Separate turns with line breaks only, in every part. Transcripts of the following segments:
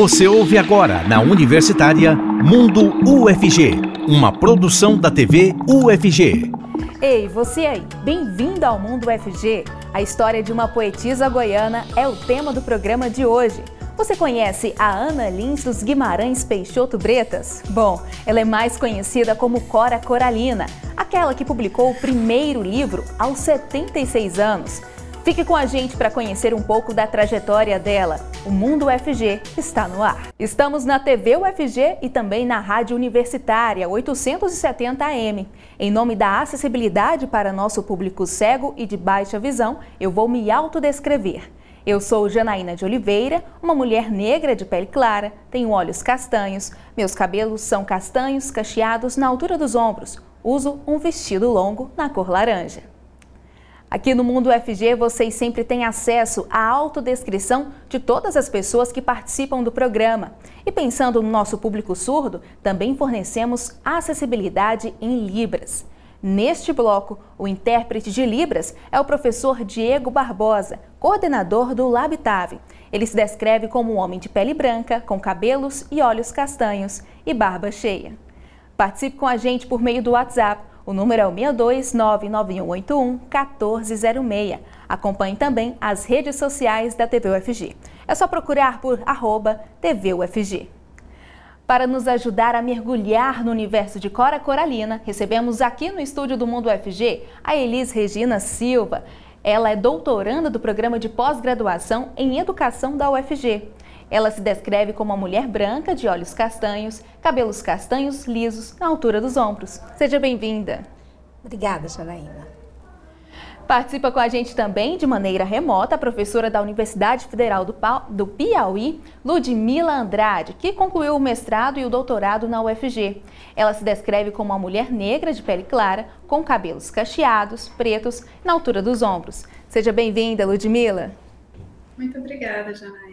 Você ouve agora na Universitária Mundo UFG, uma produção da TV UFG.
Ei, você aí, bem-vindo ao Mundo UFG. A história de uma poetisa goiana é o tema do programa de hoje. Você conhece a Ana Lins dos Guimarães Peixoto Bretas? Bom, ela é mais conhecida como Cora Coralina, aquela que publicou o primeiro livro aos 76 anos. Fique com a gente para conhecer um pouco da trajetória dela. O Mundo UFG está no ar. Estamos na TV UFG e também na Rádio Universitária 870 AM. Em nome da acessibilidade para nosso público cego e de baixa visão, eu vou me autodescrever. Eu sou Janaína de Oliveira, uma mulher negra de pele clara, tenho olhos castanhos, meus cabelos são castanhos cacheados na altura dos ombros, uso um vestido longo na cor laranja. Aqui no Mundo UFG vocês sempre têm acesso à autodescrição de todas as pessoas que participam do programa. E pensando no nosso público surdo, também fornecemos acessibilidade em Libras. Neste bloco, o intérprete de Libras é o professor Diego Barbosa, coordenador do Labitave. Ele se descreve como um homem de pele branca, com cabelos e olhos castanhos e barba cheia. Participe com a gente por meio do WhatsApp o número é o 62991811406. Acompanhe também as redes sociais da TV UFG. É só procurar por arroba TV UFG. Para nos ajudar a mergulhar no universo de Cora Coralina, recebemos aqui no estúdio do Mundo UFG a Elis Regina Silva. Ela é doutoranda do programa de pós-graduação em Educação da UFG. Ela se descreve como uma mulher branca, de olhos castanhos, cabelos castanhos lisos na altura dos ombros. Seja bem-vinda.
Obrigada, Janaína.
Participa com a gente também, de maneira remota, a professora da Universidade Federal do Piauí, Ludmila Andrade, que concluiu o mestrado e o doutorado na UFG. Ela se descreve como uma mulher negra de pele clara, com cabelos cacheados, pretos, na altura dos ombros. Seja bem-vinda, Ludmila.
Muito obrigada, Janaína.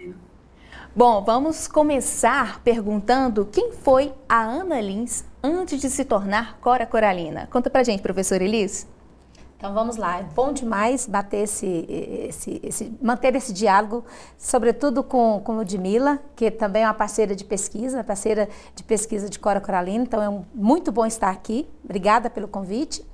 Bom, vamos começar perguntando quem foi a Ana Lins antes de se tornar Cora Coralina. Conta pra gente, professora Elis.
Então vamos lá, é bom demais bater esse, esse, esse, manter esse diálogo, sobretudo com, com Ludmilla, que também é uma parceira de pesquisa, parceira de pesquisa de Cora Coralina, então é um, muito bom estar aqui, obrigada pelo convite.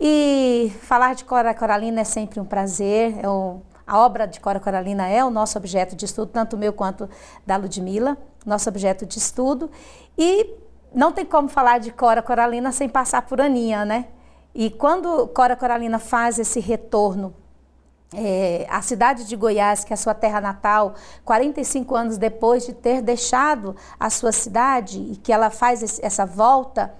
E falar de Cora Coralina é sempre um prazer, é um, a obra de Cora Coralina é o nosso objeto de estudo, tanto meu quanto da Ludmilla, nosso objeto de estudo. E não tem como falar de Cora Coralina sem passar por Aninha, né? E quando Cora Coralina faz esse retorno é, à cidade de Goiás, que é a sua terra natal, 45 anos depois de ter deixado a sua cidade e que ela faz esse, essa volta,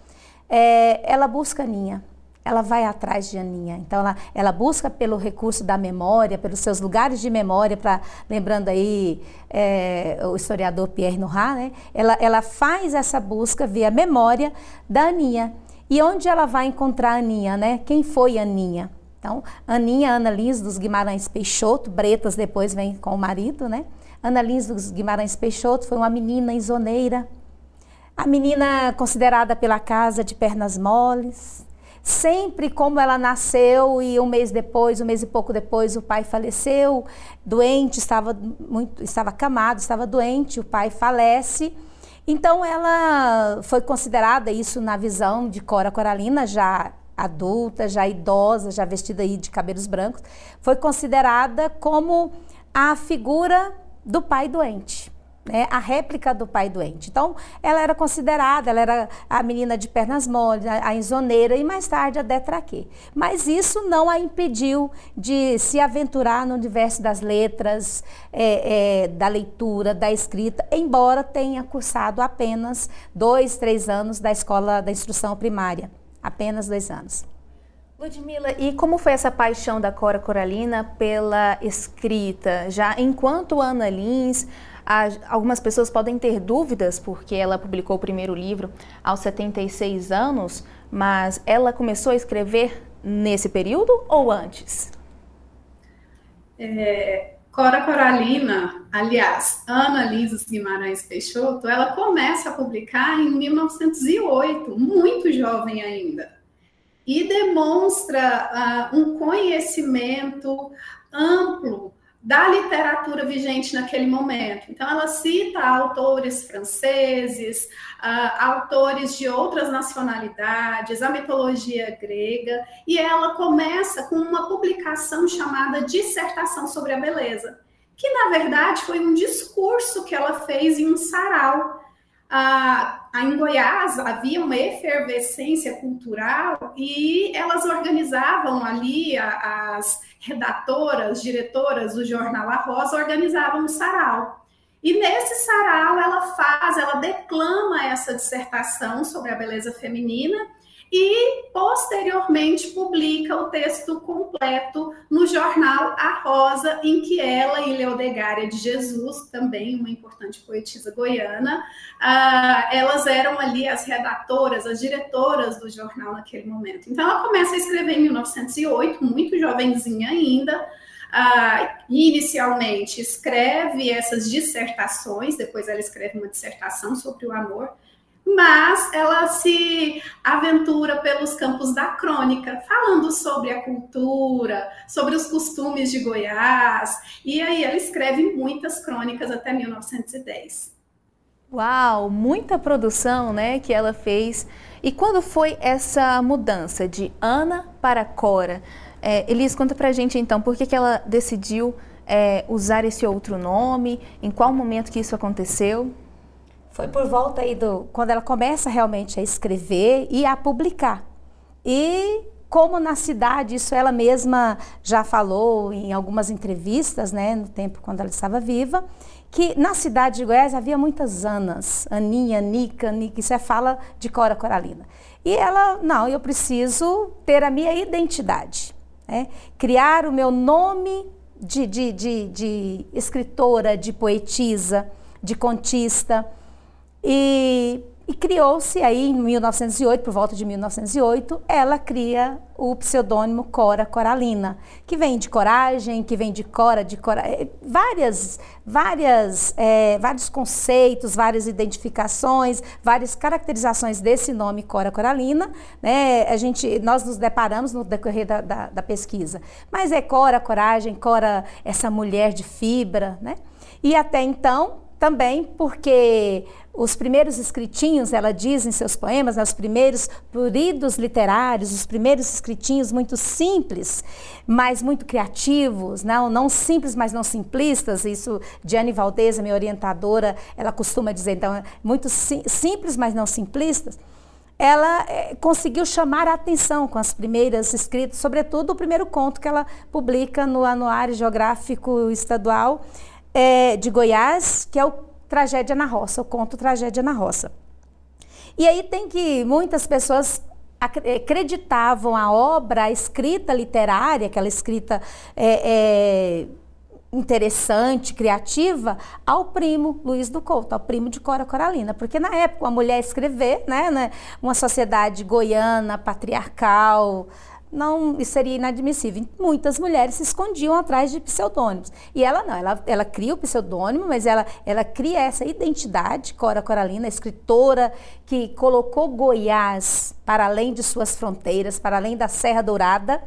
é, ela busca Aninha ela vai atrás de Aninha. Então, ela, ela busca pelo recurso da memória, pelos seus lugares de memória, para lembrando aí é, o historiador Pierre Nora, né? Ela, ela faz essa busca via memória da Aninha. E onde ela vai encontrar a Aninha, né? Quem foi Aninha? Então, Aninha Ana Lins dos Guimarães Peixoto, Bretas depois vem com o marido, né? Ana Lins dos Guimarães Peixoto foi uma menina isoneira, a menina considerada pela casa de pernas moles, sempre como ela nasceu e um mês depois, um mês e pouco depois, o pai faleceu, doente, estava muito, estava acamado, estava doente, o pai falece. Então ela foi considerada isso na visão de Cora Coralina, já adulta, já idosa, já vestida aí de cabelos brancos, foi considerada como a figura do pai doente né, a réplica do pai doente. Então, ela era considerada, ela era a menina de pernas moles, a, a insoneira e mais tarde a detraquê. Mas isso não a impediu de se aventurar no universo das letras, é, é, da leitura, da escrita, embora tenha cursado apenas dois, três anos da escola da instrução primária. Apenas dois anos.
Ludmila, e como foi essa paixão da Cora Coralina pela escrita? Já enquanto Ana Lins, algumas pessoas podem ter dúvidas, porque ela publicou o primeiro livro aos 76 anos, mas ela começou a escrever nesse período ou antes?
É, Cora Coralina, aliás, Ana Lisa Guimarães Peixoto, ela começa a publicar em 1908, muito jovem ainda, e demonstra uh, um conhecimento amplo da literatura vigente naquele momento. Então, ela cita autores franceses, uh, autores de outras nacionalidades, a mitologia grega, e ela começa com uma publicação chamada Dissertação sobre a Beleza, que na verdade foi um discurso que ela fez em um sarau ah, em Goiás havia uma efervescência cultural e elas organizavam ali, as redatoras, diretoras do jornal A Rosa, organizavam um sarau. E nesse sarau ela faz, ela declama essa dissertação sobre a beleza feminina e posteriormente publica o texto completo no jornal A Rosa, em que ela e Leodegária de Jesus, também uma importante poetisa goiana, uh, elas eram ali as redatoras, as diretoras do jornal naquele momento. Então ela começa a escrever em 1908, muito jovenzinha ainda, Uh, inicialmente escreve essas dissertações, depois ela escreve uma dissertação sobre o amor, mas ela se aventura pelos campos da crônica, falando sobre a cultura, sobre os costumes de Goiás, e aí ela escreve muitas crônicas até 1910.
Uau, muita produção, né, que ela fez. E quando foi essa mudança de Ana para Cora? É, Elis, conta pra gente então, por que, que ela decidiu é, usar esse outro nome? Em qual momento que isso aconteceu?
Foi por volta aí do quando ela começa realmente a escrever e a publicar. E como na cidade, isso ela mesma já falou em algumas entrevistas, né, no tempo quando ela estava viva, que na cidade de Goiás havia muitas Anas, Aninha, Nica, Nica, isso é fala de Cora Coralina. E ela, não, eu preciso ter a minha identidade, né? criar o meu nome de, de, de, de escritora, de poetisa, de contista, e, e criou-se aí em 1908, por volta de 1908, ela cria o pseudônimo Cora Coralina, que vem de coragem, que vem de Cora, de Cora, é, várias, várias, é, vários conceitos, várias identificações, várias caracterizações desse nome Cora Coralina, né? A gente, nós nos deparamos no decorrer da, da, da pesquisa. Mas é Cora coragem, Cora essa mulher de fibra, né? E até então também porque os primeiros escritinhos, ela diz em seus poemas, né, os primeiros floridos literários, os primeiros escritinhos muito simples, mas muito criativos, não, não simples, mas não simplistas. Isso, Diane Valdez, minha orientadora, ela costuma dizer, então, muito sim, simples, mas não simplistas. Ela é, conseguiu chamar a atenção com as primeiras escritas, sobretudo o primeiro conto que ela publica no Anuário Geográfico Estadual, é, de Goiás, que é o Tragédia na Roça, o conto Tragédia na Roça. E aí tem que muitas pessoas acreditavam a obra, a escrita literária, aquela escrita é, é, interessante, criativa, ao primo Luiz do Couto, ao primo de Cora Coralina. Porque na época, uma mulher escrever, né, né uma sociedade goiana, patriarcal, não seria inadmissível. Muitas mulheres se escondiam atrás de pseudônimos. E ela não, ela, ela cria o pseudônimo, mas ela, ela cria essa identidade, Cora Coralina, escritora que colocou Goiás para além de suas fronteiras, para além da Serra Dourada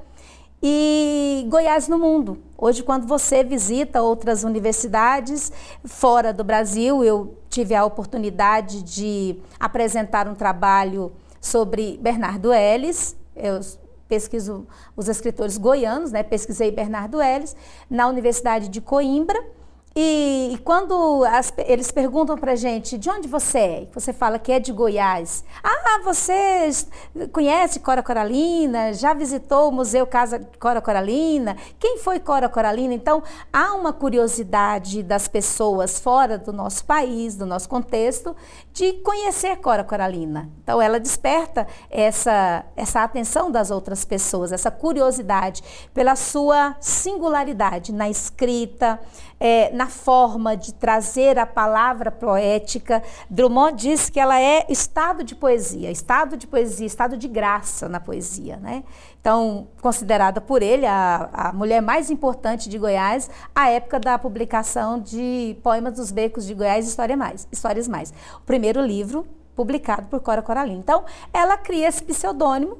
e Goiás no mundo. Hoje, quando você visita outras universidades fora do Brasil, eu tive a oportunidade de apresentar um trabalho sobre Bernardo Ellis. Eu pesquiso os escritores goianos, né? pesquisei Bernardo Ellis, na Universidade de Coimbra, e, e quando as, eles perguntam para gente de onde você é, você fala que é de Goiás. Ah, você conhece Cora Coralina? Já visitou o Museu Casa Cora Coralina? Quem foi Cora Coralina? Então, há uma curiosidade das pessoas fora do nosso país, do nosso contexto, de conhecer Cora Coralina. Então, ela desperta essa, essa atenção das outras pessoas, essa curiosidade pela sua singularidade na escrita, é, na forma de trazer a palavra poética. Drummond diz que ela é estado de poesia, estado de poesia, estado de graça na poesia, né? Então, considerada por ele a, a mulher mais importante de Goiás, à época da publicação de Poemas dos Becos de Goiás, História mais, Histórias Mais. O primeiro livro publicado por Cora Coralina. Então, ela cria esse pseudônimo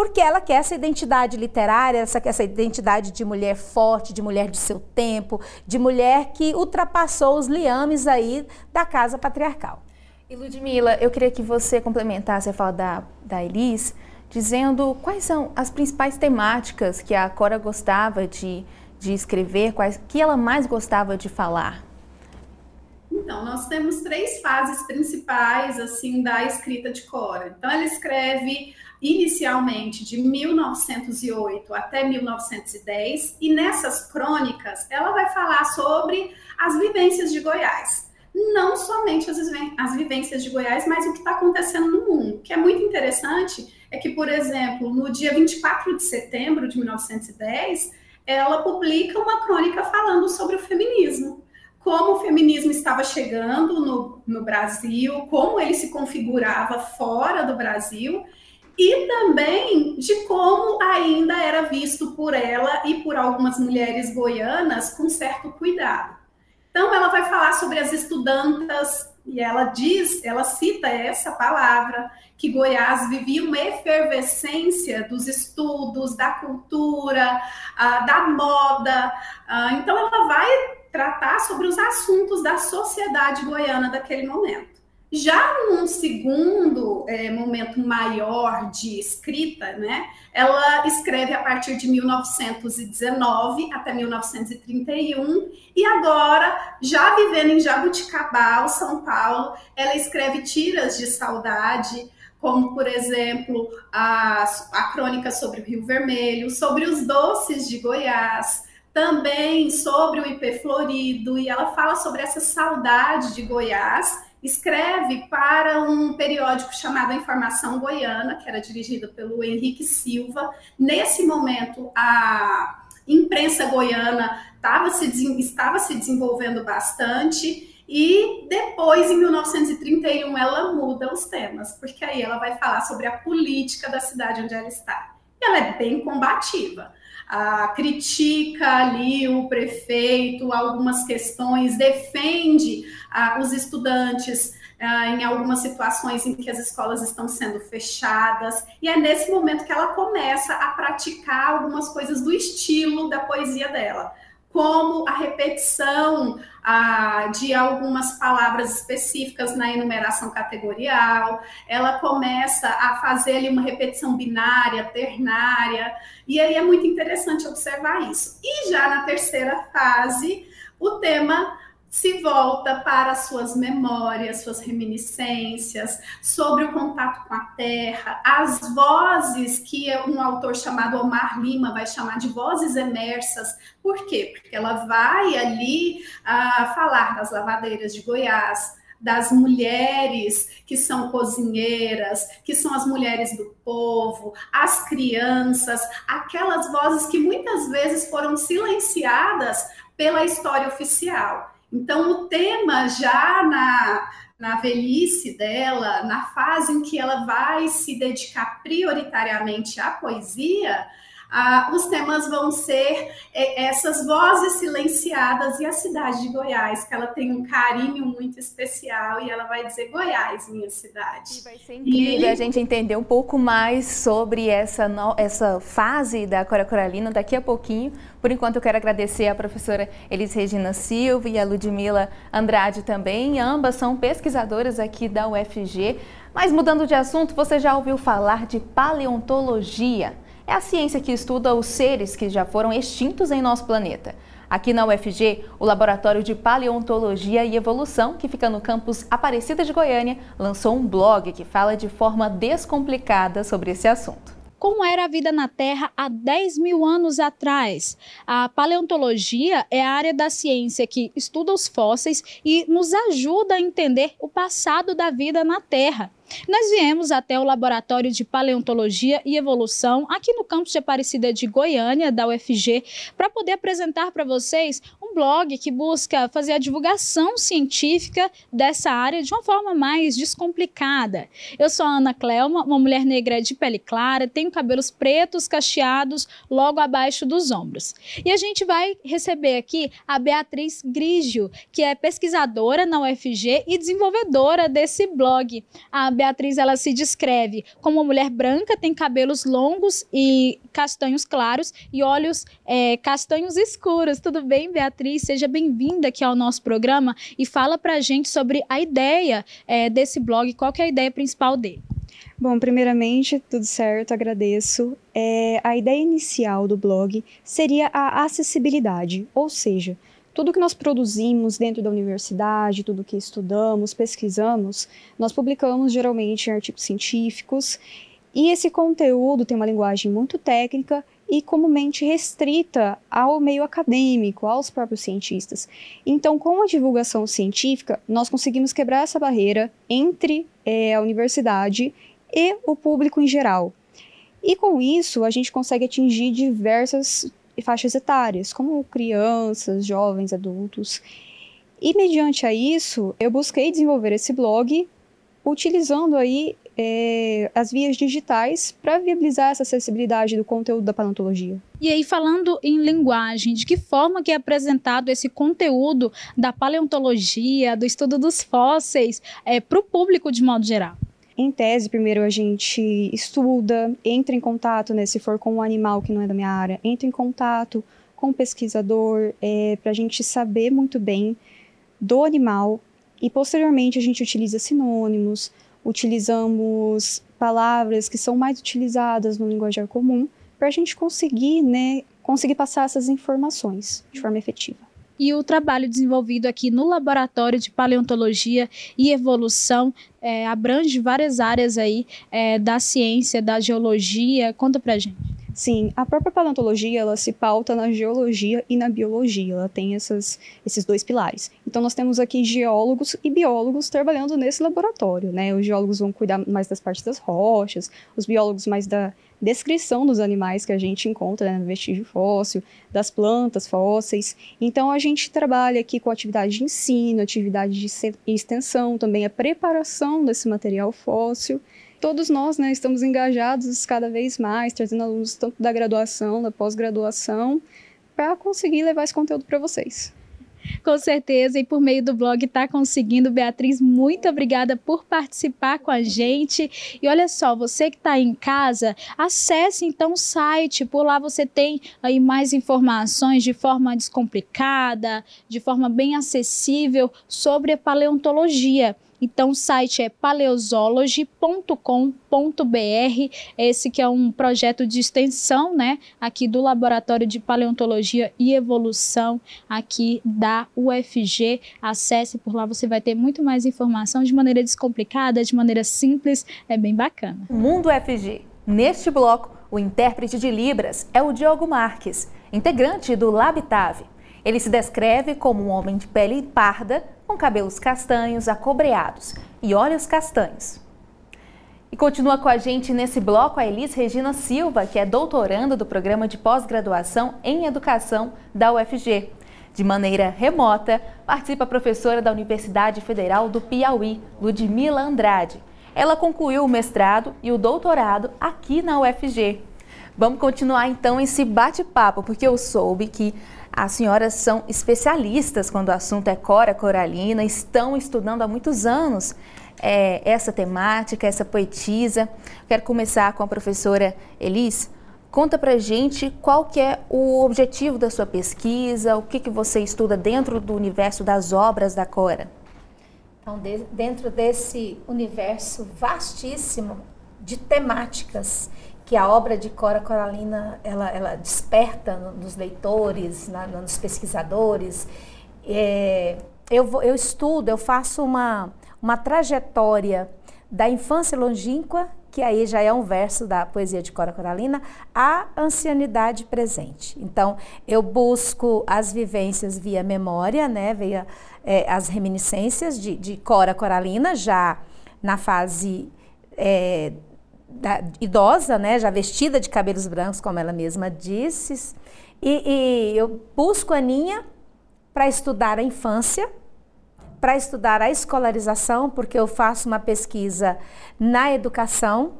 porque ela quer essa identidade literária, essa, essa identidade de mulher forte, de mulher de seu tempo, de mulher que ultrapassou os liames aí da casa patriarcal.
E Ludmila, eu queria que você complementasse a fala da, da Elis, dizendo quais são as principais temáticas que a Cora gostava de, de escrever, quais que ela mais gostava de falar.
Então, nós temos três fases principais assim da escrita de Cora. Então, ela escreve inicialmente de 1908 até 1910 e nessas crônicas ela vai falar sobre as vivências de Goiás não somente as, vivências de Goiás, mas o que está acontecendo no mundo. O que é muito interessante é que, por exemplo, no dia 24 de setembro de 1910, ela publica uma crônica falando sobre o feminismo. Como o feminismo estava chegando no, no Brasil, como ele se configurava fora do Brasil, e também de como ainda era visto por ela e por algumas mulheres goianas com certo cuidado. Então, ela vai falar sobre as estudantas, e ela diz, ela cita essa palavra, que Goiás vivia uma efervescência dos estudos, da cultura, uh, da moda. Uh, então, ela vai tratar sobre os assuntos da sociedade goiana daquele momento. Já num segundo é, momento maior de escrita, né, ela escreve a partir de 1919 até 1931, e agora, já vivendo em Jabuticabal, São Paulo, ela escreve tiras de saudade, como, por exemplo, a, a crônica sobre o Rio Vermelho, sobre os doces de Goiás, também sobre o IP Florido, e ela fala sobre essa saudade de Goiás escreve para um periódico chamado Informação Goiana, que era dirigido pelo Henrique Silva. Nesse momento, a imprensa goiana se, estava se desenvolvendo bastante. E depois, em 1931, ela muda os temas, porque aí ela vai falar sobre a política da cidade onde ela está. E ela é bem combativa ah, critica ali o prefeito, algumas questões, defende ah, os estudantes ah, em algumas situações em que as escolas estão sendo fechadas, e é nesse momento que ela começa a praticar algumas coisas do estilo da poesia dela como a repetição ah, de algumas palavras específicas na enumeração categorial, ela começa a fazer ali uma repetição binária, ternária, e aí é muito interessante observar isso. E já na terceira fase, o tema se volta para suas memórias, suas reminiscências, sobre o contato com a terra, as vozes que um autor chamado Omar Lima vai chamar de vozes emersas. Por quê? Porque ela vai ali uh, falar das lavadeiras de Goiás, das mulheres que são cozinheiras, que são as mulheres do povo, as crianças, aquelas vozes que muitas vezes foram silenciadas pela história oficial. Então, o tema já na, na velhice dela, na fase em que ela vai se dedicar prioritariamente à poesia, ah, os temas vão ser é, essas vozes silenciadas e a cidade de Goiás, que ela tem um carinho muito especial e ela vai dizer Goiás, minha cidade.
E vai ser incrível e... a gente entender um pouco mais sobre essa, no... essa fase da Cora Coralina daqui a pouquinho. Por enquanto, eu quero agradecer a professora Elis Regina Silva e a Ludmila Andrade também. Ambas são pesquisadoras aqui da UFG. Mas mudando de assunto, você já ouviu falar de paleontologia? É a ciência que estuda os seres que já foram extintos em nosso planeta. Aqui na UFG, o Laboratório de Paleontologia e Evolução, que fica no campus Aparecida de Goiânia, lançou um blog que fala de forma descomplicada sobre esse assunto
como era a vida na Terra há 10 mil anos atrás. A paleontologia é a área da ciência que estuda os fósseis e nos ajuda a entender o passado da vida na Terra. Nós viemos até o Laboratório de Paleontologia e Evolução, aqui no campus de Aparecida de Goiânia, da UFG, para poder apresentar para vocês um blog que busca fazer a divulgação científica dessa área de uma forma mais descomplicada. Eu sou a Ana Clelma, uma mulher negra de pele clara, tenho cabelos pretos cacheados logo abaixo dos ombros. E a gente vai receber aqui a Beatriz Grigio, que é pesquisadora na UFG e desenvolvedora desse blog. A Beatriz ela se descreve como uma mulher branca, tem cabelos longos e castanhos claros e olhos é, castanhos escuros. Tudo bem, Beatriz? Seja bem-vinda aqui ao nosso programa e fala para a gente sobre a ideia é, desse blog, qual é a ideia principal dele.
Bom, primeiramente, tudo certo, agradeço. É, a ideia inicial do blog seria a acessibilidade, ou seja, tudo que nós produzimos dentro da universidade, tudo que estudamos, pesquisamos, nós publicamos geralmente em artigos científicos e esse conteúdo tem uma linguagem muito técnica e comumente restrita ao meio acadêmico, aos próprios cientistas. Então, com a divulgação científica, nós conseguimos quebrar essa barreira entre é, a universidade e o público em geral. E com isso, a gente consegue atingir diversas faixas etárias, como crianças, jovens, adultos. E mediante a isso, eu busquei desenvolver esse blog utilizando aí é, as vias digitais para viabilizar essa acessibilidade do conteúdo da paleontologia.
E aí, falando em linguagem, de que forma que é apresentado esse conteúdo da paleontologia, do estudo dos fósseis, é, para o público de modo geral?
Em tese, primeiro a gente estuda, entra em contato, né, se for com um animal que não é da minha área, entra em contato com o pesquisador, é, para a gente saber muito bem do animal, e posteriormente a gente utiliza sinônimos, utilizamos palavras que são mais utilizadas no linguajar comum para a gente conseguir, né, conseguir passar essas informações de forma efetiva.
E o trabalho desenvolvido aqui no Laboratório de Paleontologia e Evolução é, abrange várias áreas aí é, da ciência, da geologia. Conta pra gente.
Sim, a própria paleontologia ela se pauta na geologia e na biologia, ela tem essas, esses dois pilares. Então nós temos aqui geólogos e biólogos trabalhando nesse laboratório, né? Os geólogos vão cuidar mais das partes das rochas, os biólogos mais da descrição dos animais que a gente encontra né, no vestígio fóssil, das plantas fósseis. Então a gente trabalha aqui com atividade de ensino, atividade de extensão, também a preparação desse material fóssil todos nós né, estamos engajados cada vez mais, trazendo alunos tanto da graduação, da pós-graduação, para conseguir levar esse conteúdo para vocês.
Com certeza, e por meio do blog está conseguindo. Beatriz, muito obrigada por participar com a gente. E olha só, você que está em casa, acesse então o site. Por lá você tem aí mais informações de forma descomplicada, de forma bem acessível sobre a paleontologia. Então o site é paleosology.com.br, esse que é um projeto de extensão, né, aqui do Laboratório de Paleontologia e Evolução aqui da UFG. Acesse por lá, você vai ter muito mais informação de maneira descomplicada, de maneira simples, é bem bacana.
Mundo UFG. Neste bloco, o intérprete de Libras é o Diogo Marques, integrante do Labitave. Ele se descreve como um homem de pele parda, com cabelos castanhos acobreados e olhos castanhos. E continua com a gente nesse bloco a Elis Regina Silva, que é doutoranda do programa de pós-graduação em educação da UFG. De maneira remota, participa a professora da Universidade Federal do Piauí, Ludmila Andrade. Ela concluiu o mestrado e o doutorado aqui na UFG. Vamos continuar então esse bate-papo, porque eu soube que as senhoras são especialistas quando o assunto é cora coralina, estão estudando há muitos anos é, essa temática, essa poetisa. Quero começar com a professora Elis. Conta pra gente qual que é o objetivo da sua pesquisa, o que, que você estuda dentro do universo das obras da Cora.
Então, de, dentro desse universo vastíssimo de temáticas que a obra de Cora Coralina ela, ela desperta nos leitores, na, nos pesquisadores. É, eu, vou, eu estudo, eu faço uma, uma trajetória da infância longínqua, que aí já é um verso da poesia de Cora Coralina, à ancianidade presente. Então, eu busco as vivências via memória, né, via é, as reminiscências de, de Cora Coralina, já na fase é, da, idosa, né, já vestida de cabelos brancos, como ela mesma disse. E, e eu busco a Aninha para estudar a infância, para estudar a escolarização, porque eu faço uma pesquisa na educação.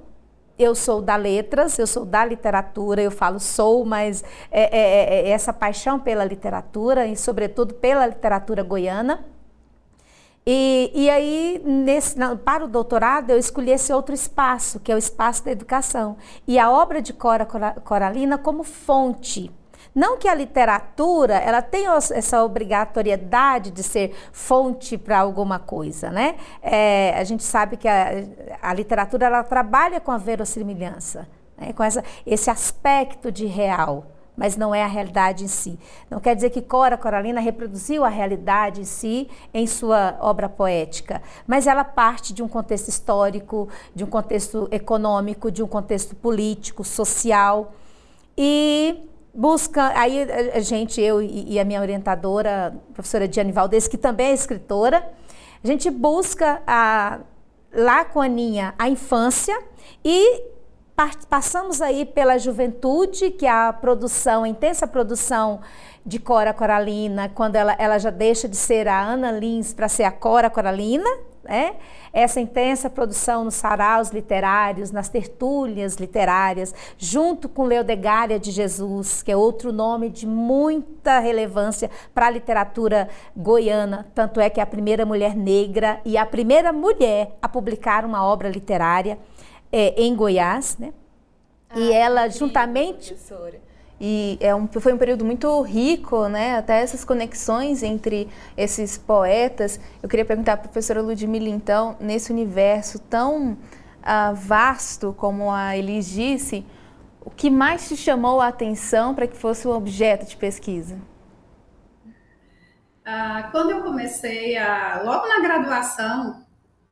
Eu sou da letras, eu sou da literatura, eu falo sou, mas é, é, é, é essa paixão pela literatura e, sobretudo, pela literatura goiana. E, e aí, nesse, para o doutorado, eu escolhi esse outro espaço, que é o espaço da educação. E a obra de Cora Coralina como fonte não que a literatura ela tenha essa obrigatoriedade de ser fonte para alguma coisa, né? É, a gente sabe que a, a, literatura ela trabalha com a verossimilhança, né? com essa, esse aspecto de real mas não é a realidade em si. Não quer dizer que Cora Coralina reproduziu a realidade em si em sua obra poética, mas ela parte de um contexto histórico, de um contexto econômico, de um contexto político, social e busca, aí a gente, eu e a minha orientadora, a professora Diane Valdez, que também é escritora, a gente busca a, lá com a Aninha a infância e passamos aí pela juventude, que é a produção, a intensa produção de Cora Coralina, quando ela, ela já deixa de ser a Ana Lins para ser a Cora Coralina, né? essa intensa produção nos saraus literários, nas tertúlias literárias, junto com Leodegária de Jesus, que é outro nome de muita relevância para a literatura goiana, tanto é que é a primeira mulher negra e a primeira mulher a publicar uma obra literária é, em Goiás, né? Ah, e ela, juntamente...
Professora e é um, foi um período muito rico, né? Até essas conexões entre esses poetas. Eu queria perguntar para a professora Ludmilla, então, nesse universo tão uh, vasto como a Elis disse, o que mais te chamou a atenção para que fosse um objeto de pesquisa?
Ah, quando eu comecei a, logo na graduação,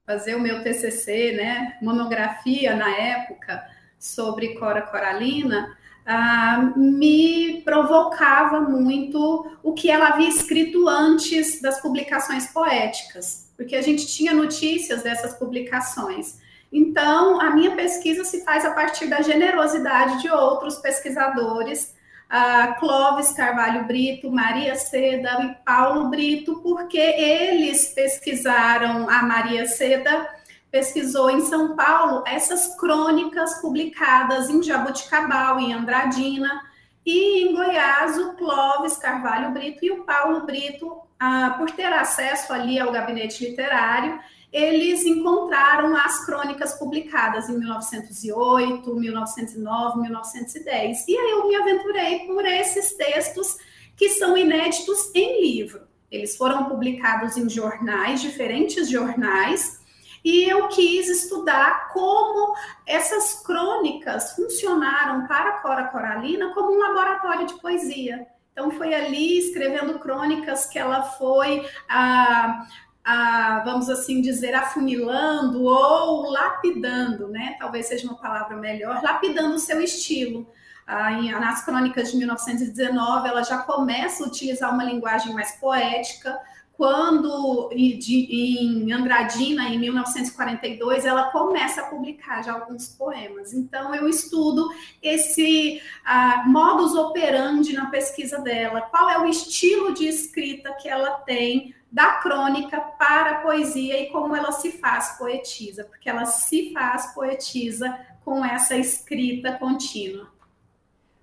fazer o meu TCC, né, monografia na época sobre Cora Coralina, ah, me provocava muito o que ela havia escrito antes das publicações poéticas, porque a gente tinha notícias dessas publicações. Então, a minha pesquisa se faz a partir da generosidade de outros pesquisadores, uh, Clóvis Carvalho Brito, Maria Seda e Paulo Brito, porque eles pesquisaram a Maria Seda pesquisou em São Paulo essas crônicas publicadas em Jaboticabal, em Andradina, e em Goiás, o Clóvis Carvalho Brito e o Paulo Brito, ah, por ter acesso ali ao gabinete literário, eles encontraram as crônicas publicadas em 1908, 1909, 1910. E aí eu me aventurei por esses textos que são inéditos em livro. Eles foram publicados em jornais, diferentes jornais, e eu quis estudar como essas crônicas funcionaram para Cora Coralina como um laboratório de poesia. Então, foi ali escrevendo crônicas que ela foi, ah, ah, vamos assim dizer, afunilando ou lapidando, né? Talvez seja uma palavra melhor, lapidando o seu estilo. Ah, em, nas crônicas de 1919, ela já começa a utilizar uma linguagem mais poética, quando em Andradina, em 1942, ela começa a publicar já alguns poemas. Então, eu estudo esse uh, modus operandi na pesquisa dela, qual é o estilo de escrita que ela tem da crônica para a poesia e como ela se faz poetisa, porque ela se faz poetisa com essa escrita contínua.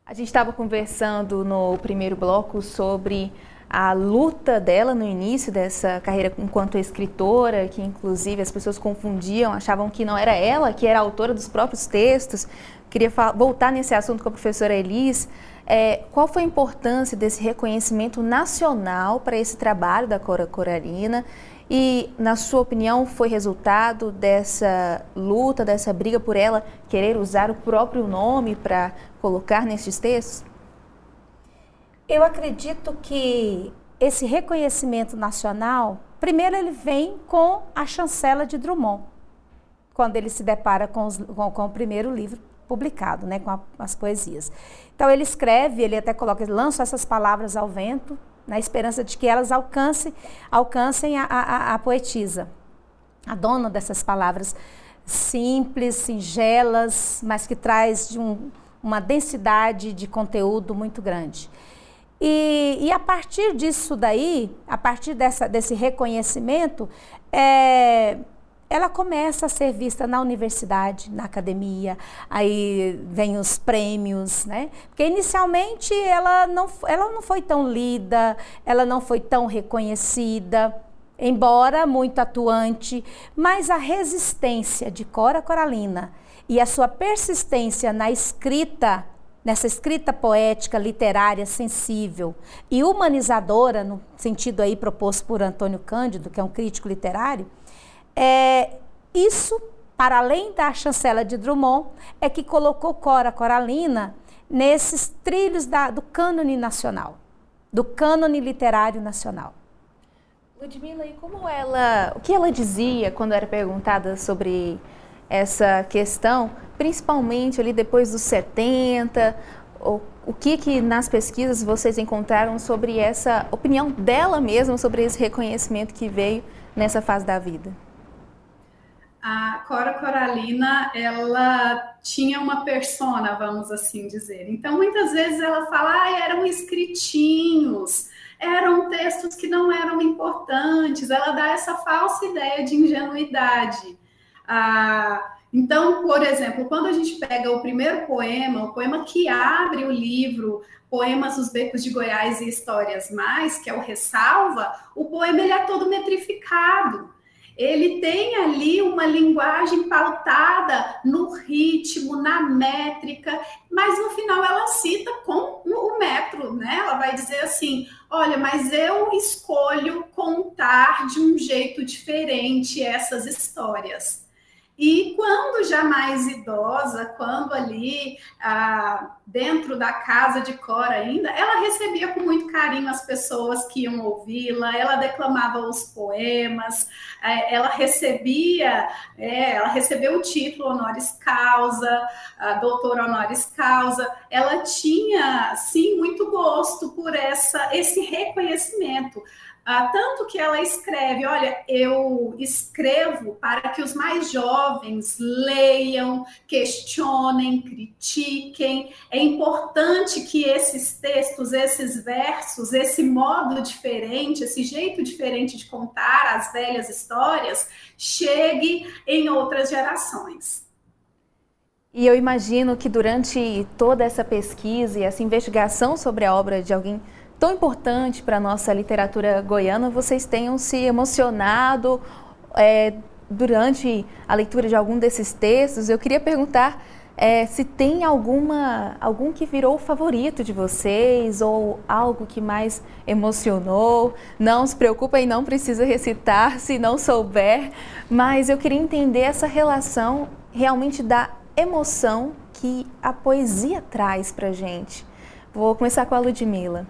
A gente estava conversando no primeiro bloco sobre a luta dela no início dessa carreira enquanto escritora, que inclusive as pessoas confundiam, achavam que não era ela que era autora dos próprios textos. Queria voltar nesse assunto com a professora Elis. É, qual foi a importância desse reconhecimento nacional para esse trabalho da Cora Coralina? E, na sua opinião, foi resultado dessa luta, dessa briga por ela querer usar o próprio nome para colocar nesses textos?
Eu acredito que esse reconhecimento nacional, primeiro ele vem com a chancela de Drummond, quando ele se depara com, os, com, com o primeiro livro publicado, né, com a, as poesias. Então ele escreve, ele até coloca, lança essas palavras ao vento, na esperança de que elas alcancem, alcancem a, a, a poetisa, a dona dessas palavras simples, singelas, mas que traz de um, uma densidade de conteúdo muito grande. E, e a partir disso daí, a partir dessa, desse reconhecimento, é, ela começa a ser vista na universidade, na academia, aí vem os prêmios, né? Porque inicialmente ela não, ela não foi tão lida, ela não foi tão reconhecida, embora muito atuante, mas a resistência de Cora Coralina e a sua persistência na escrita, nessa escrita poética, literária, sensível e humanizadora, no sentido aí proposto por Antônio Cândido, que é um crítico literário, é, isso, para além da chancela de Drummond, é que colocou Cora Coralina nesses trilhos da, do cânone nacional, do cânone literário nacional.
Ludmila, e como ela, o que ela dizia quando era perguntada sobre essa questão, principalmente ali depois dos 70, o, o que que nas pesquisas vocês encontraram sobre essa opinião dela mesma sobre esse reconhecimento que veio nessa fase da vida?
a Cora Coralina, ela tinha uma persona, vamos assim dizer. Então, muitas vezes ela fala, ah, eram escritinhos, eram textos que não eram importantes. Ela dá essa falsa ideia de ingenuidade. Ah, então, por exemplo, quando a gente pega o primeiro poema, o poema que abre o livro Poemas dos Becos de Goiás e Histórias Mais, que é o Ressalva, o poema ele é todo metrificado ele tem ali uma linguagem pautada no ritmo, na métrica, mas no final ela cita com o metro, né? Ela vai dizer assim: olha, mas eu escolho contar de um jeito diferente essas histórias. E quando já mais idosa, quando ali ah, dentro da casa de Cora ainda, ela recebia com muito carinho as pessoas que iam ouvi-la, ela declamava os poemas, é, ela recebia, é, ela recebeu o título honoris causa, doutora honoris causa, ela tinha, sim, muito gosto por essa, esse reconhecimento. Ah, tanto que ela escreve: olha, eu escrevo para que os mais jovens leiam, questionem, critiquem. É importante que esses textos, esses versos, esse modo diferente, esse jeito diferente de contar as velhas histórias, chegue em outras gerações.
E eu imagino que durante toda essa pesquisa e essa investigação sobre a obra de alguém tão importante para a nossa literatura goiana, vocês tenham se emocionado é, durante a leitura de algum desses textos. Eu queria perguntar é, se tem alguma algum que virou favorito de vocês ou algo que mais emocionou. Não se preocupem, não precisa recitar se não souber, mas eu queria entender essa relação realmente da emoção que a poesia traz para gente. Vou começar com a Ludmilla.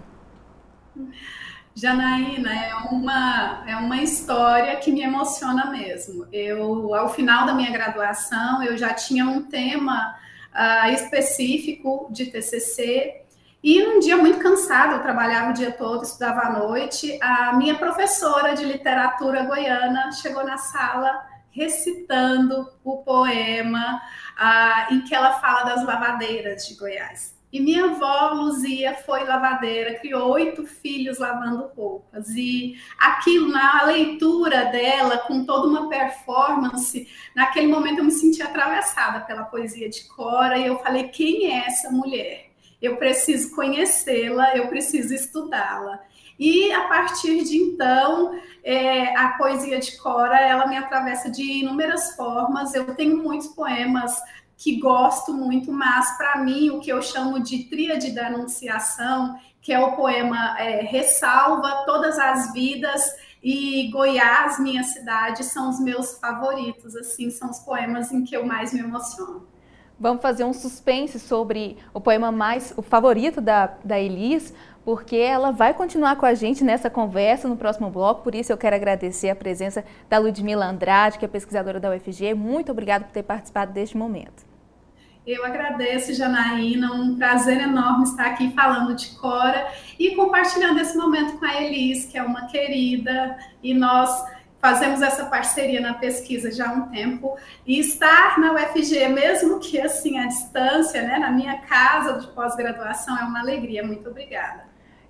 Janaína, é uma, é uma história que me emociona mesmo. Eu, ao final da minha graduação, eu já tinha um tema uh, específico de TCC e num dia muito cansado, eu trabalhava o dia todo, estudava à noite, a minha professora de literatura goiana chegou na sala recitando o poema uh, em que ela fala das lavadeiras de Goiás. E minha avó, Luzia, foi lavadeira, criou oito filhos lavando roupas. E aquilo, na leitura dela, com toda uma performance, naquele momento eu me senti atravessada pela poesia de Cora e eu falei: quem é essa mulher? Eu preciso conhecê-la, eu preciso estudá-la. E a partir de então, é, a poesia de Cora, ela me atravessa de inúmeras formas. Eu tenho muitos poemas que gosto muito, mas para mim o que eu chamo de tríade da anunciação, que é o poema é, Ressalva Todas as Vidas e Goiás, minha cidade, são os meus favoritos, assim, são os poemas em que eu mais me emociono.
Vamos fazer um suspense sobre o poema mais, o favorito da, da Elis, porque ela vai continuar com a gente nessa conversa no próximo bloco, por isso eu quero agradecer a presença da Ludmila Andrade, que é pesquisadora da UFG. Muito obrigada por ter participado deste momento.
Eu agradeço, Janaína, um prazer enorme estar aqui falando de Cora e compartilhando esse momento com a Elis, que é uma querida, e nós fazemos essa parceria na pesquisa já há um tempo. E estar na UFG, mesmo que assim à distância, né, na minha casa de pós-graduação, é uma alegria. Muito obrigada.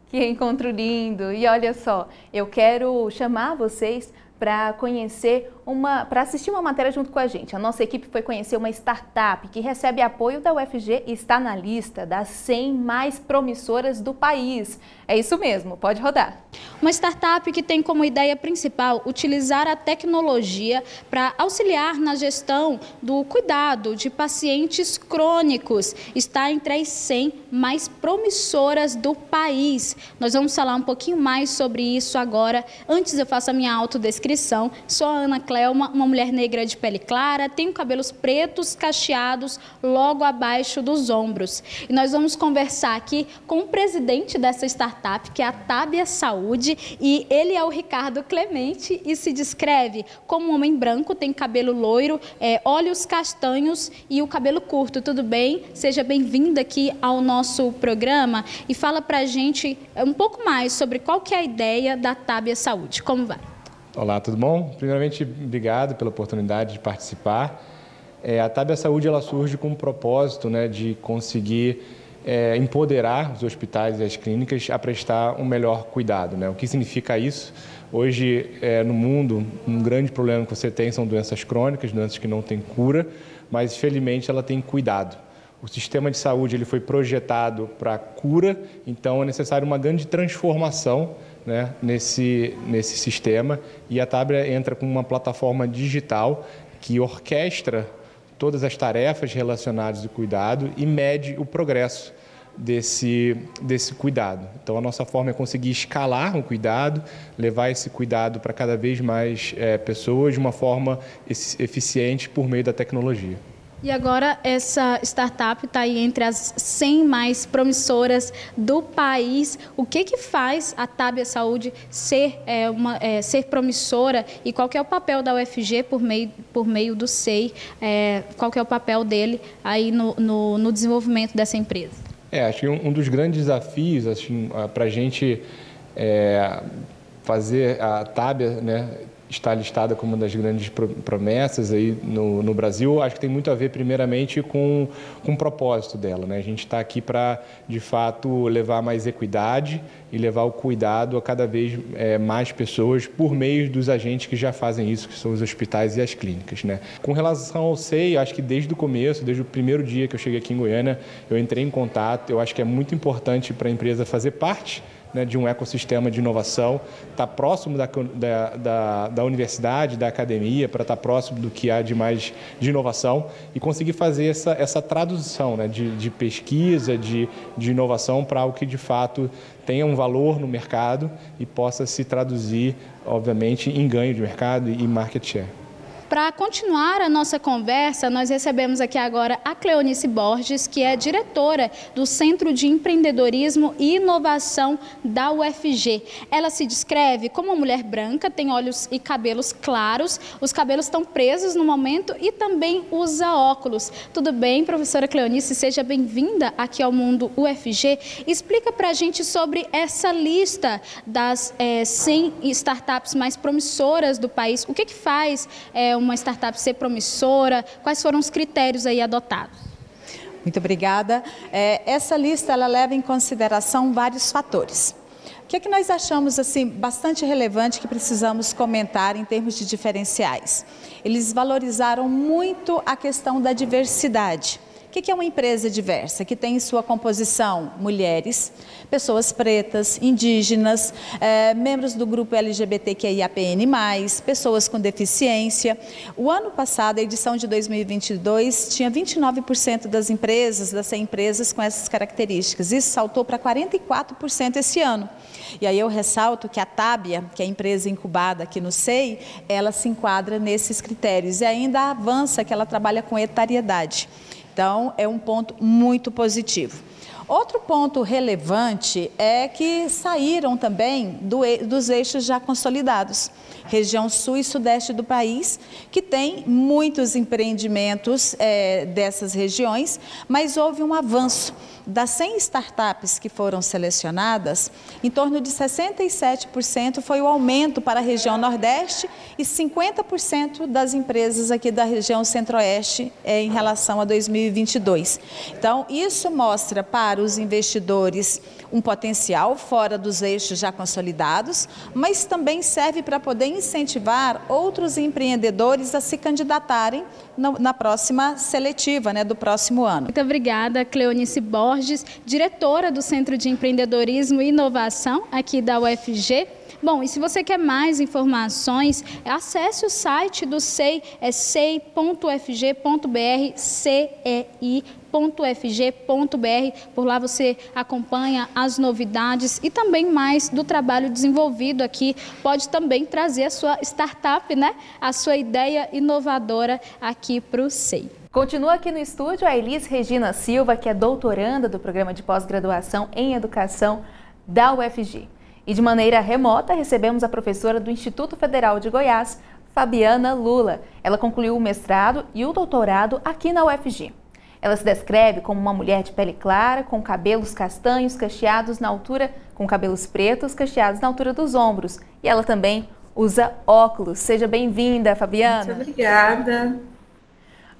Que encontro lindo! E olha só, eu quero chamar vocês para conhecer uma, para assistir uma matéria junto com a gente. A nossa equipe foi conhecer uma startup que recebe apoio da UFG e está na lista das 100 mais promissoras do país. É isso mesmo, pode rodar.
Uma startup que tem como ideia principal utilizar a tecnologia para auxiliar na gestão do cuidado de pacientes crônicos. Está entre as 100 mais promissoras do país. Nós vamos falar um pouquinho mais sobre isso agora. Antes eu faço a minha autodescrição. Sou a Ana Clara Clelma, uma mulher negra de pele clara, tem cabelos pretos cacheados logo abaixo dos ombros. E nós vamos conversar aqui com o presidente dessa startup, que é a Tábia Saúde, e ele é o Ricardo Clemente e se descreve como um homem branco, tem cabelo loiro, é, olhos castanhos e o cabelo curto. Tudo bem? Seja bem-vindo aqui ao nosso programa e fala pra gente um pouco mais sobre qual que é a ideia da Tábia Saúde. Como vai?
Olá, tudo bom? Primeiramente, obrigado pela oportunidade de participar. É, a Tabia Saúde ela surge com o propósito né, de conseguir é, empoderar os hospitais e as clínicas a prestar um melhor cuidado. Né? O que significa isso? Hoje, é, no mundo, um grande problema que você tem são doenças crônicas, doenças que não têm cura, mas felizmente ela tem cuidado. O sistema de saúde ele foi projetado para cura, então é necessário uma grande transformação né, nesse, nesse sistema e a Tabra entra com uma plataforma digital que orquestra todas as tarefas relacionadas ao cuidado e mede o progresso desse, desse cuidado. Então, a nossa forma é conseguir escalar o cuidado, levar esse cuidado para cada vez mais é, pessoas de uma forma eficiente por meio da tecnologia.
E agora essa startup está aí entre as 100 mais promissoras do país. O que que faz a Tabia Saúde ser, é, uma, é, ser promissora e qual é o papel da UFG por meio, por meio do SEI? É, qual é o papel dele aí no, no, no desenvolvimento dessa empresa?
É, acho que um, um dos grandes desafios assim, para a gente é, fazer a Tabia né, está listada como uma das grandes promessas aí no, no Brasil, acho que tem muito a ver, primeiramente, com, com o propósito dela. Né? A gente está aqui para, de fato, levar mais equidade e levar o cuidado a cada vez é, mais pessoas por meio dos agentes que já fazem isso, que são os hospitais e as clínicas. Né? Com relação ao SEI, acho que desde o começo, desde o primeiro dia que eu cheguei aqui em Goiânia, eu entrei em contato, eu acho que é muito importante para a empresa fazer parte né, de um ecossistema de inovação, estar tá próximo da, da, da, da, universidade, da academia, para estar tá próximo do que há de mais de inovação e conseguir fazer essa, essa tradução né, de, de pesquisa, de, de inovação para algo que de fato tenha um valor no mercado e possa se traduzir, obviamente, em ganho de mercado e market share.
Para continuar a nossa conversa, nós recebemos aqui agora a Cleonice Borges, que é diretora do Centro de Empreendedorismo e Inovação da UFG. Ela se descreve como uma mulher branca, tem olhos e cabelos claros, os cabelos estão presos no momento e também usa óculos. Tudo bem, professora Cleonice? Seja bem-vinda aqui ao Mundo UFG. Explica para a gente sobre essa lista das é, eh, 100 startups mais promissoras do país. O que, que faz é, uma startup ser promissora? Quais foram os critérios aí adotados?
Muito obrigada. É, essa lista ela leva em consideração vários fatores. O que, é que nós achamos assim bastante relevante que precisamos comentar em termos de diferenciais? Eles valorizaram muito a questão da diversidade. O que é uma empresa diversa? Que tem em sua composição mulheres, pessoas pretas, indígenas, é, membros do grupo LGBTQIAPN+, pessoas com deficiência. O ano passado, a edição de 2022, tinha 29% das empresas, das 100 empresas com essas características. Isso saltou para 44% esse ano. E aí eu ressalto que a Tábia, que é a empresa incubada aqui no SEI, ela se enquadra nesses critérios e ainda avança que ela trabalha com etariedade. Então, é um ponto muito positivo. Outro ponto relevante é que saíram também do, dos eixos já consolidados, região sul e sudeste do país, que tem muitos empreendimentos é, dessas regiões, mas houve um avanço das 100 startups que foram selecionadas, em torno de 67% foi o aumento para a região Nordeste e 50% das empresas aqui da região Centro-Oeste é, em relação a 2022. Então, isso mostra para os investidores um potencial fora dos eixos já consolidados, mas também serve para poder incentivar outros empreendedores a se candidatarem na próxima seletiva né, do próximo ano.
Muito obrigada, Cleonice Borges, diretora do Centro de Empreendedorismo e Inovação aqui da UFG. Bom, e se você quer mais informações, acesse o site do SEI, é sei.fg.br, cei.fg.br. Por lá você acompanha as novidades e também mais do trabalho desenvolvido aqui. Pode também trazer a sua startup, né? A sua ideia inovadora aqui para o SEI.
Continua aqui no estúdio a Elis Regina Silva, que é doutoranda do programa de pós-graduação em educação da UFG. E de maneira remota recebemos a professora do Instituto Federal de Goiás, Fabiana Lula. Ela concluiu o mestrado e o doutorado aqui na UFG. Ela se descreve como uma mulher de pele clara, com cabelos castanhos cacheados na altura, com cabelos pretos cacheados na altura dos ombros. E ela também usa óculos. Seja bem-vinda, Fabiana.
Muito obrigada.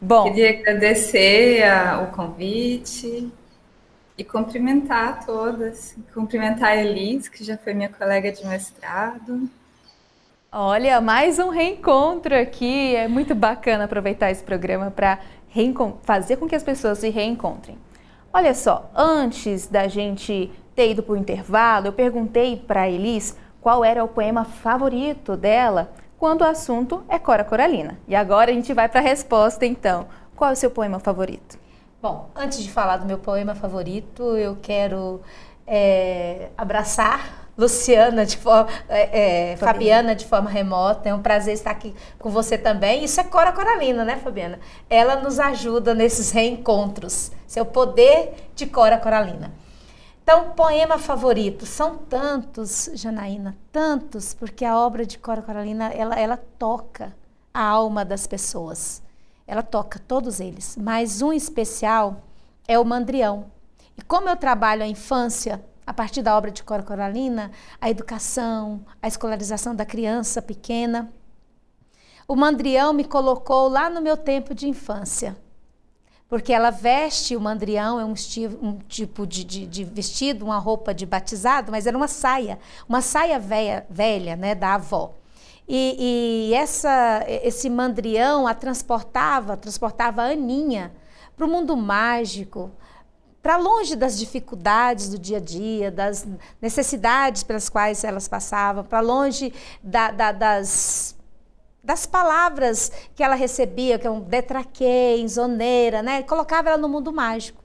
Bom, queria agradecer a, o convite e cumprimentar todas, cumprimentar a Elis, que já foi minha colega de mestrado.
Olha, mais um reencontro aqui. É muito bacana aproveitar esse programa para fazer com que as pessoas se reencontrem. Olha só, antes da gente ter ido para o intervalo, eu perguntei para a Elis qual era o poema favorito dela quando o assunto é Cora Coralina. E agora a gente vai para a resposta, então. Qual é o seu poema favorito?
Bom, antes de falar do meu poema favorito, eu quero é, abraçar Luciana, de forma, é, é, Fabiana de forma remota. É um prazer estar aqui com você também. Isso é Cora Coralina, né, Fabiana? Ela nos ajuda nesses reencontros. Seu poder de Cora Coralina. Então, poema favorito. São tantos, Janaína, tantos, porque a obra de Cora Coralina, ela, ela toca a alma das pessoas. Ela toca todos eles, mas um especial é o Mandrião. E como eu trabalho a infância, a partir da obra de Cora Coralina, a educação, a escolarização da criança pequena, o Mandrião me colocou lá no meu tempo de infância. Porque ela veste o mandrião, é um, um tipo de, de, de, vestido, uma roupa de batizado, mas era uma saia, uma saia velha, velha né, da avó. E, e essa, esse mandrião a transportava, transportava a Aninha para o mundo mágico, para longe das dificuldades do dia a dia, das necessidades pelas quais elas passavam, para longe da, da, das, das palavras que ela recebia, que é um detraquê, zoneira, né? Colocava ela no mundo mágico.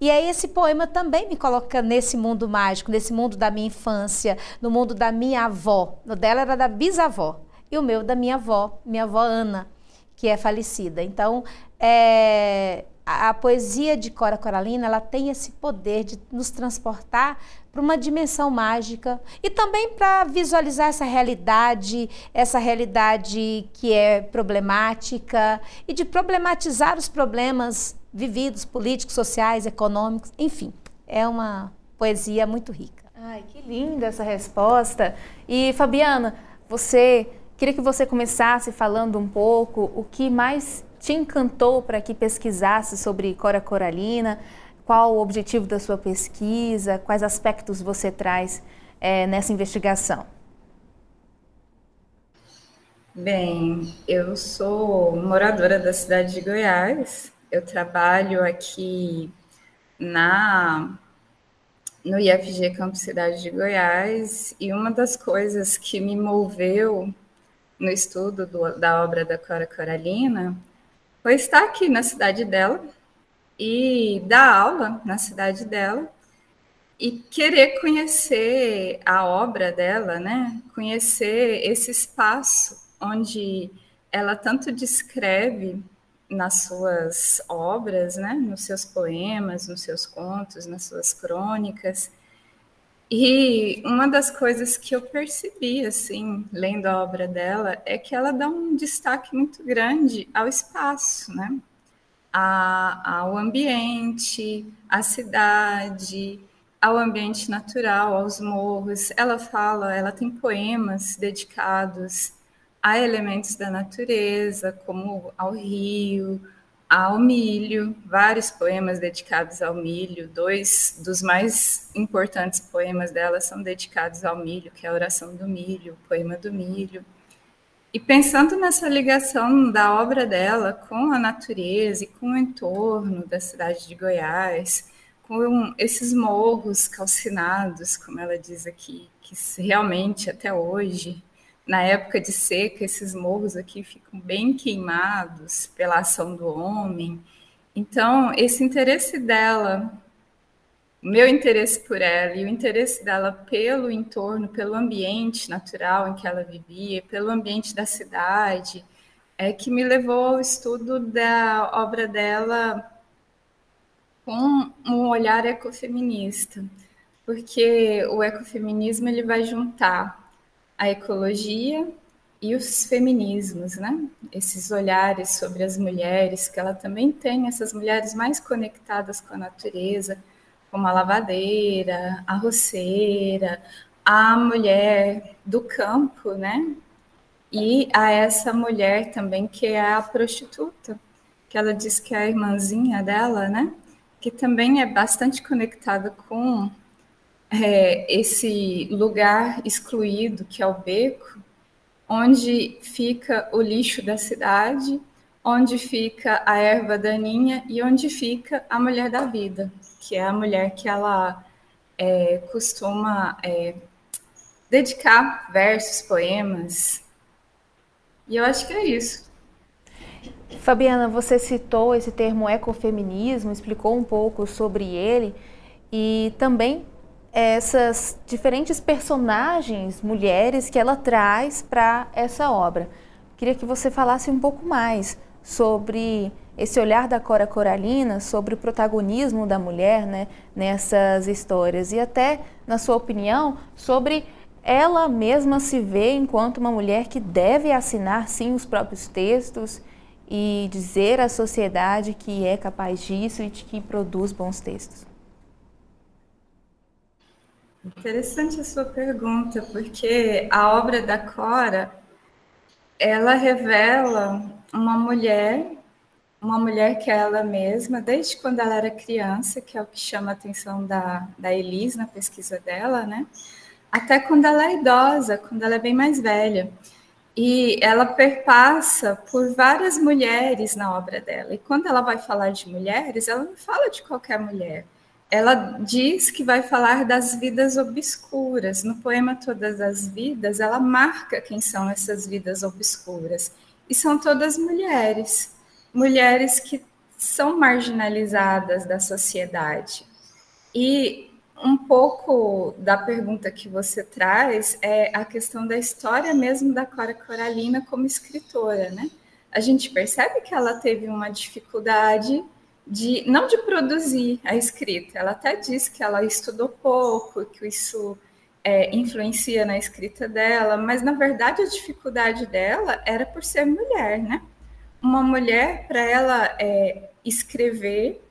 E aí esse poema também me coloca nesse mundo mágico, nesse mundo da minha infância, no mundo da minha avó. O dela era da bisavó e o meu da minha avó, minha avó Ana, que é falecida. Então, é, a, a, poesia de Cora Coralina, ela tem esse poder de nos transportar para uma dimensão mágica e também para visualizar essa realidade, essa realidade que é problemática e de problematizar os problemas vividos, políticos, sociais, econômicos, enfim, é uma poesia muito rica.
Ai, que linda essa resposta. E Fabiana, você Queria que você começasse falando um pouco o que mais te encantou para que pesquisasse sobre Cora Coralina, qual o objetivo da sua pesquisa, quais aspectos você traz é, nessa investigação.
Bem, eu sou moradora da cidade de Goiás, eu trabalho aqui na no IFG Campus Cidade de Goiás e uma das coisas que me moveu no estudo do, da obra da Cora Coralina foi estar aqui na cidade dela e dar aula na cidade dela e querer conhecer a obra dela, né? Conhecer esse espaço onde ela tanto descreve nas suas obras, né? Nos seus poemas, nos seus contos, nas suas crônicas e uma das coisas que eu percebi, assim, lendo a obra dela, é que ela dá um destaque muito grande ao espaço, né? A, ao ambiente, à cidade, ao ambiente natural, aos morros. Ela fala, ela tem poemas dedicados a elementos da natureza, como ao rio, ao milho, vários poemas dedicados ao milho. Dois dos mais importantes poemas dela são dedicados ao milho, que é a oração do milho, o poema do milho. E pensando nessa ligação da obra dela com a natureza e com o entorno da cidade de Goiás, com esses morros calcinados, como ela diz aqui, que realmente até hoje, na época de seca, esses morros aqui ficam bem queimados pela ação do homem. Então, esse interesse dela o meu interesse por ela e o interesse dela pelo entorno, pelo ambiente natural em que ela vivia, pelo ambiente da cidade, é que me levou ao estudo da obra dela com um olhar ecofeminista, porque o ecofeminismo ele vai juntar a ecologia e os feminismos, né? Esses olhares sobre as mulheres, que ela também tem essas mulheres mais conectadas com a natureza, como a lavadeira, a roceira, a mulher do campo, né? E a essa mulher também que é a prostituta, que ela diz que é a irmãzinha dela, né? Que também é bastante conectada com é, esse lugar excluído que é o beco, onde fica o lixo da cidade, onde fica a erva daninha e onde fica a mulher da vida, que é a mulher que ela é, costuma é, dedicar versos, poemas. E eu acho que é isso.
Fabiana, você citou esse termo ecofeminismo, explicou um pouco sobre ele e também essas diferentes personagens, mulheres que ela traz para essa obra. Queria que você falasse um pouco mais sobre esse olhar da Cora Coralina sobre o protagonismo da mulher né, nessas histórias e até, na sua opinião, sobre ela mesma se ver enquanto uma mulher que deve assinar sim os próprios textos e dizer à sociedade que é capaz disso e de que produz bons textos.
Interessante a sua pergunta, porque a obra da Cora ela revela uma mulher uma mulher que é ela mesma, desde quando ela era criança, que é o que chama a atenção da, da Elis na pesquisa dela, né? Até quando ela é idosa, quando ela é bem mais velha. E ela perpassa por várias mulheres na obra dela. E quando ela vai falar de mulheres, ela não fala de qualquer mulher. Ela diz que vai falar das vidas obscuras. No poema Todas as Vidas, ela marca quem são essas vidas obscuras. E são todas mulheres mulheres que são marginalizadas da sociedade. E um pouco da pergunta que você traz é a questão da história mesmo da Cora Coralina como escritora, né? A gente percebe que ela teve uma dificuldade de não de produzir a escrita. Ela até diz que ela estudou pouco, que isso é, influencia na escrita dela, mas na verdade a dificuldade dela era por ser mulher, né? uma mulher, para ela é, escrever,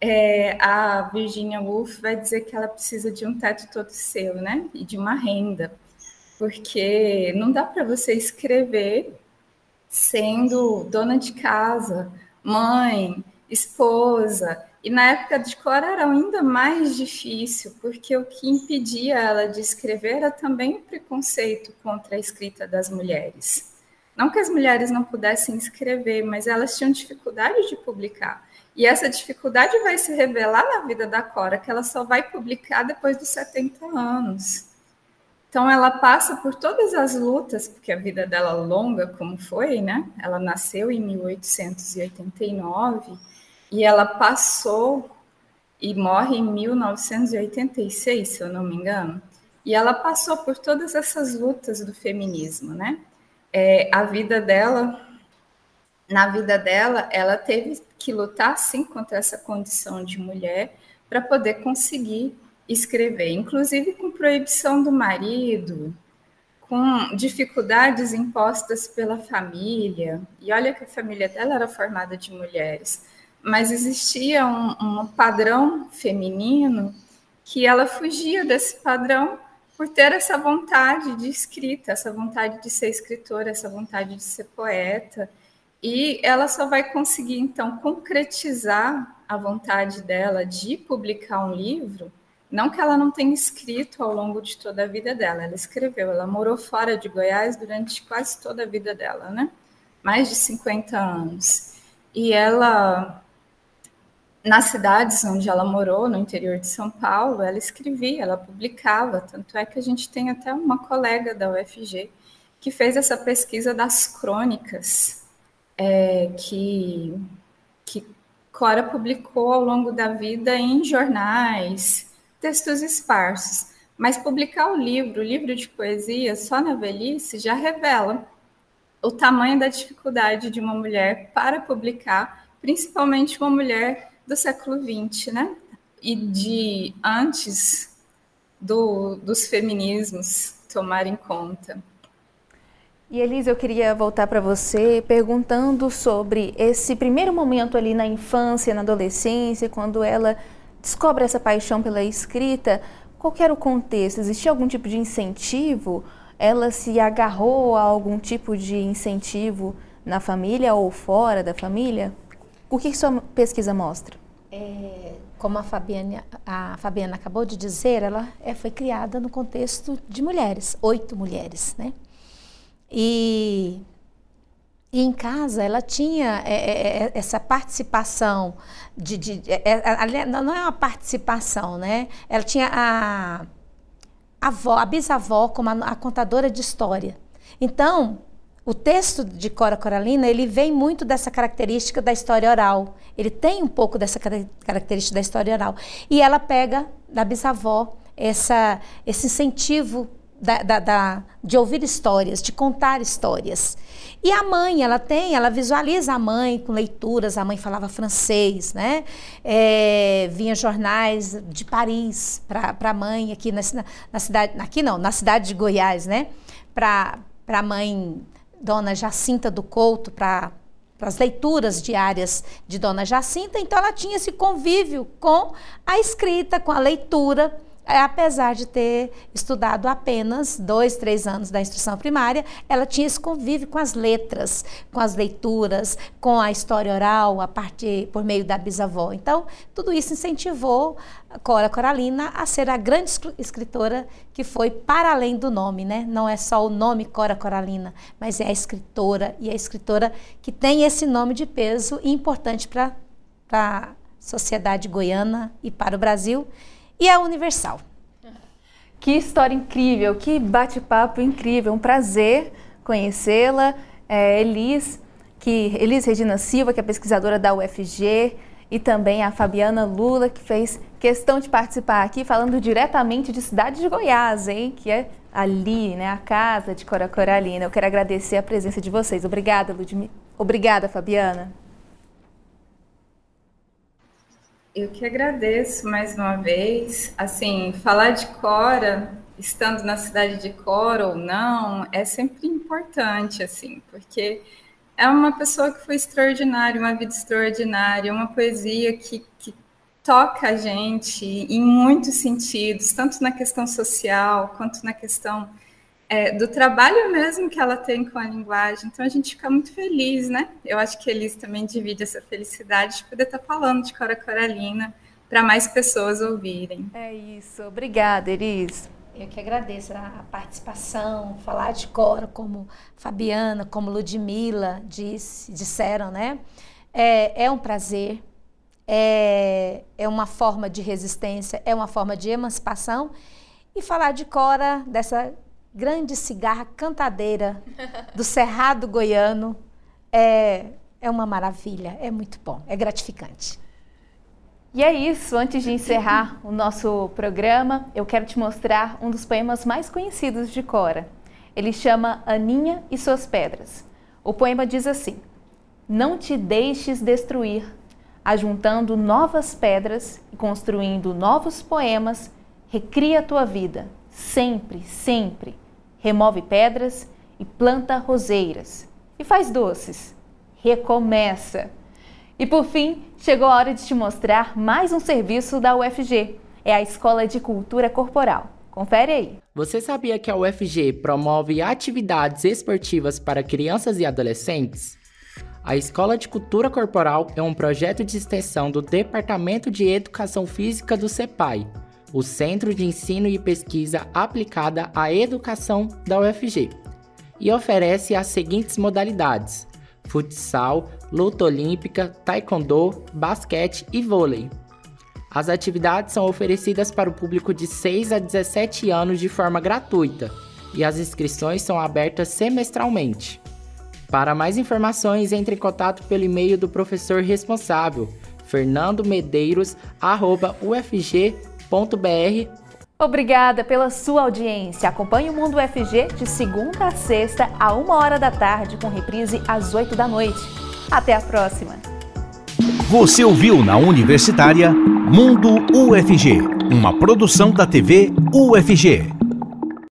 é, a Virginia Woolf vai dizer que ela precisa de um teto todo seu, né? E de uma renda. Porque não dá para você escrever sendo dona de casa, mãe, esposa. E na época de Cora era ainda mais difícil, porque o que impedia ela de escrever era também o preconceito contra a escrita das mulheres. Não que as mulheres não pudessem escrever, mas elas tinham dificuldade de publicar. E essa dificuldade vai se revelar na vida da Cora, que ela só vai publicar depois dos 70 anos. Então ela passa por todas as lutas, porque a vida dela longa como foi, né? Ela nasceu em 1889 e ela passou e morre em 1986, se eu não me engano. E ela passou por todas essas lutas do feminismo, né? é, a vida dela, na vida dela, ela teve que lutar sim contra essa condição de mulher para poder conseguir escrever, inclusive com proibição do marido, com dificuldades impostas pela família. E olha que a família dela era formada de mulheres, mas existia um, um padrão feminino que ela fugia desse padrão por ter essa vontade de escrita, essa vontade de ser escritora, essa vontade de ser poeta. E ela só vai conseguir, então, concretizar a vontade dela de publicar um livro, não que ela não tenha escrito ao longo de toda a vida dela, ela escreveu, ela morou fora de Goiás durante quase toda a vida dela, né? Mais de 50 anos. E ela, nas cidades onde ela morou, no interior de São Paulo, ela escrevia, ela publicava, tanto é que a gente tem até uma colega da UFG que fez essa pesquisa das crônicas é, que, que Cora publicou ao longo da vida em jornais, textos esparsos. Mas publicar o livro, o livro de poesia, só na velhice, já revela o tamanho da dificuldade de uma mulher para publicar, principalmente uma mulher do século XX, né? E de antes do, dos feminismos tomarem conta.
E Elise, eu queria voltar para você perguntando sobre esse primeiro momento ali na infância, na adolescência, quando ela descobre essa paixão pela escrita. Qual era o contexto? Existia algum tipo de incentivo? Ela se agarrou a algum tipo de incentivo na família ou fora da família? O que sua pesquisa mostra?
É, como a Fabiana, a Fabiana acabou de dizer, ela é, foi criada no contexto de mulheres, oito mulheres, né? E, e em casa ela tinha é, é, é essa participação de, de é, é não é uma participação, né? Ela tinha a, a avó, a bisavó como a, a contadora de história. Então, o texto de Cora Coralina, ele vem muito dessa característica da história oral. Ele tem um pouco dessa característica da história oral. E ela pega da bisavó essa, esse incentivo da, da, da, de ouvir histórias, de contar histórias. E a mãe, ela tem, ela visualiza a mãe com leituras, a mãe falava francês, né? É, vinha jornais de Paris para a mãe aqui na, na, cidade, aqui não, na cidade de Goiás, né? Para a mãe Dona Jacinta do Couto, para as leituras diárias de Dona Jacinta, então ela tinha esse convívio com a escrita, com a leitura, apesar de ter estudado apenas dois, três anos da instrução primária, ela tinha esse convívio com as letras, com as leituras, com a história oral, a parte por meio da bisavó. Então, tudo isso incentivou Cora Coralina a ser a grande escritora que foi para além do nome, né? Não é só o nome Cora Coralina, mas é a escritora e a escritora que tem esse nome de peso e importante para a sociedade goiana e para o Brasil e a Universal.
Que história incrível, que bate-papo incrível, um prazer conhecê-la. É, Elis, que, Elis Regina Silva, que é pesquisadora da UFG, e também a Fabiana Lula, que fez questão de participar aqui, falando diretamente de cidade de Goiás, hein? Que é ali, né? A casa de Cora Coralina. Eu quero agradecer a presença de vocês. Obrigada, Ludmila. Obrigada, Fabiana.
Eu que agradeço mais uma vez. Assim, falar de Cora, estando na cidade de Cora ou não, é sempre importante, assim, porque é uma pessoa que foi extraordinária, uma vida extraordinária, uma poesia que, que toca a gente em muitos sentidos, tanto na questão social quanto na questão é, do trabalho mesmo que ela tem com a linguagem. Então a gente fica muito feliz, né? Eu acho que eles também divide essa felicidade de poder estar falando de Cora Coralina para mais pessoas ouvirem.
É isso. Obrigada, Elis.
Eu que agradeço a participação, falar de Cora, como Fabiana, como Ludmilla disse, disseram, né? É, é um prazer, é, é uma forma de resistência, é uma forma de emancipação. E falar de Cora, dessa grande cigarra cantadeira do Cerrado Goiano. É, é uma maravilha, é muito bom, é gratificante.
E é isso, antes de encerrar o nosso programa, eu quero te mostrar um dos poemas mais conhecidos de Cora. Ele chama Aninha e Suas Pedras. O poema diz assim: Não te deixes destruir, ajuntando novas pedras e construindo novos poemas, recria a tua vida, sempre, sempre remove pedras e planta roseiras. E faz doces. Recomeça. E por fim, chegou a hora de te mostrar mais um serviço da UFG. É a Escola de Cultura Corporal. Confere aí.
Você sabia que a UFG promove atividades esportivas para crianças e adolescentes? A Escola de Cultura Corporal é um projeto de extensão do Departamento de Educação Física do CEPAI, o Centro de Ensino e Pesquisa Aplicada à Educação da UFG, e oferece as seguintes modalidades: futsal, luta olímpica, taekwondo, basquete e vôlei. As atividades são oferecidas para o público de 6 a 17 anos de forma gratuita e as inscrições são abertas semestralmente. Para mais informações, entre em contato pelo e-mail do professor responsável, fernandomedeiros@ufg.br.
Obrigada pela sua audiência. Acompanhe o Mundo UFG de segunda a sexta, a uma hora da tarde, com reprise às 8 da noite. Até a próxima!
Você ouviu na Universitária Mundo UFG, uma produção da TV UFG.